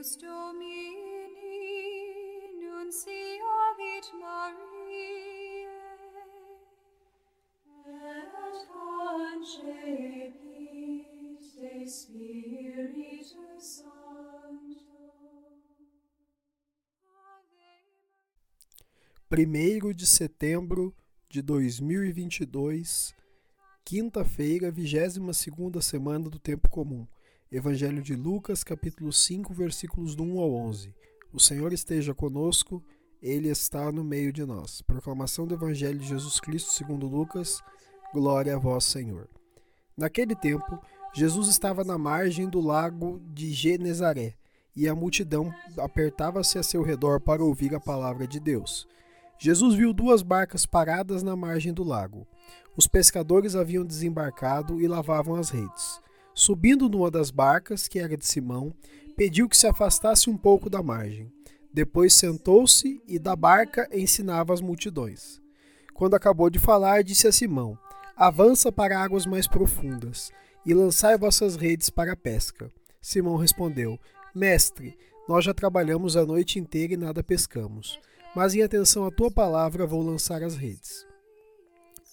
Eius Domini, nunciavit Mariae, et concepit de Spiritus. Ave 1 de setembro de 2022, quinta-feira, 22 segunda semana do tempo comum. Evangelho de Lucas, capítulo 5, versículos do 1 ao 11. O Senhor esteja conosco, ele está no meio de nós. Proclamação do Evangelho de Jesus Cristo, segundo Lucas. Glória a vós, Senhor. Naquele tempo, Jesus estava na margem do lago de Genezaré, e a multidão apertava-se a seu redor para ouvir a palavra de Deus. Jesus viu duas barcas paradas na margem do lago. Os pescadores haviam desembarcado e lavavam as redes. Subindo numa das barcas, que era de Simão, pediu que se afastasse um pouco da margem. Depois sentou-se e da barca ensinava as multidões. Quando acabou de falar, disse a Simão: Avança para águas mais profundas e lançai vossas redes para a pesca. Simão respondeu: Mestre, nós já trabalhamos a noite inteira e nada pescamos, mas em atenção à tua palavra vou lançar as redes.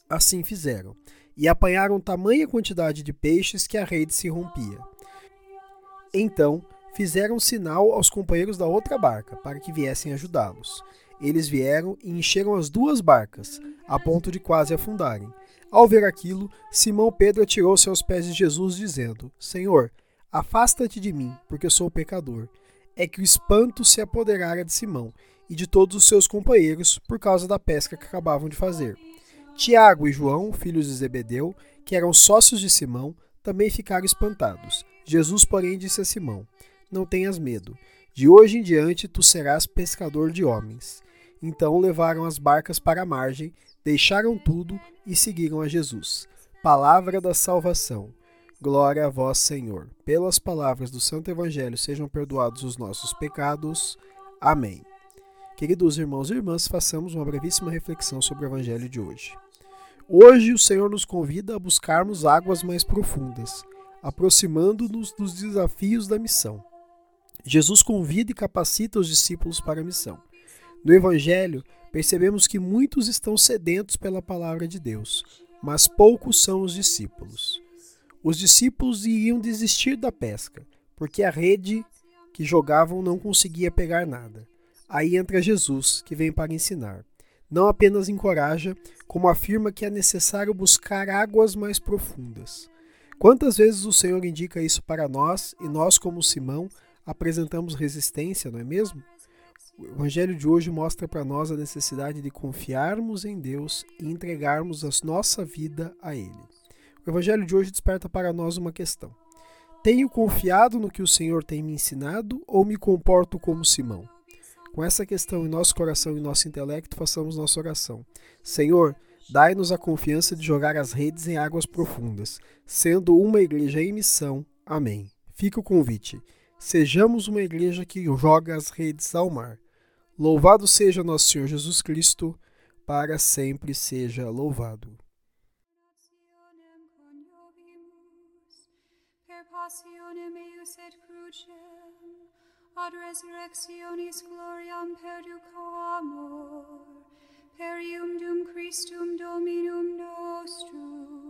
Assim fizeram e apanharam tamanha quantidade de peixes que a rede se rompia. Então fizeram sinal aos companheiros da outra barca para que viessem ajudá-los. Eles vieram e encheram as duas barcas, a ponto de quase afundarem. Ao ver aquilo, Simão Pedro atirou-se aos pés de Jesus, dizendo: Senhor, afasta-te de mim, porque sou pecador. É que o espanto se apoderara de Simão e de todos os seus companheiros por causa da pesca que acabavam de fazer. Tiago e João, filhos de Zebedeu, que eram sócios de Simão, também ficaram espantados. Jesus, porém, disse a Simão: Não tenhas medo. De hoje em diante tu serás pescador de homens. Então levaram as barcas para a margem, deixaram tudo e seguiram a Jesus. Palavra da salvação. Glória a vós, Senhor. Pelas palavras do Santo Evangelho sejam perdoados os nossos pecados. Amém. Queridos irmãos e irmãs, façamos uma brevíssima reflexão sobre o Evangelho de hoje. Hoje o Senhor nos convida a buscarmos águas mais profundas, aproximando-nos dos desafios da missão. Jesus convida e capacita os discípulos para a missão. No Evangelho, percebemos que muitos estão sedentos pela palavra de Deus, mas poucos são os discípulos. Os discípulos iriam desistir da pesca, porque a rede que jogavam não conseguia pegar nada. Aí entra Jesus, que vem para ensinar não apenas encoraja, como afirma que é necessário buscar águas mais profundas. Quantas vezes o Senhor indica isso para nós e nós, como Simão, apresentamos resistência, não é mesmo? O Evangelho de hoje mostra para nós a necessidade de confiarmos em Deus e entregarmos a nossa vida a Ele. O Evangelho de hoje desperta para nós uma questão: Tenho confiado no que o Senhor tem me ensinado ou me comporto como Simão? Com essa questão em nosso coração e nosso intelecto, façamos nossa oração. Senhor, dai-nos a confiança de jogar as redes em águas profundas, sendo uma igreja em missão. Amém. Fica o convite. Sejamos uma igreja que joga as redes ao mar. Louvado seja nosso Senhor Jesus Cristo, para sempre seja louvado. passionem et crucem, ad resurrectionis gloriam perduco amor, perium dum Christum Dominum nostrum,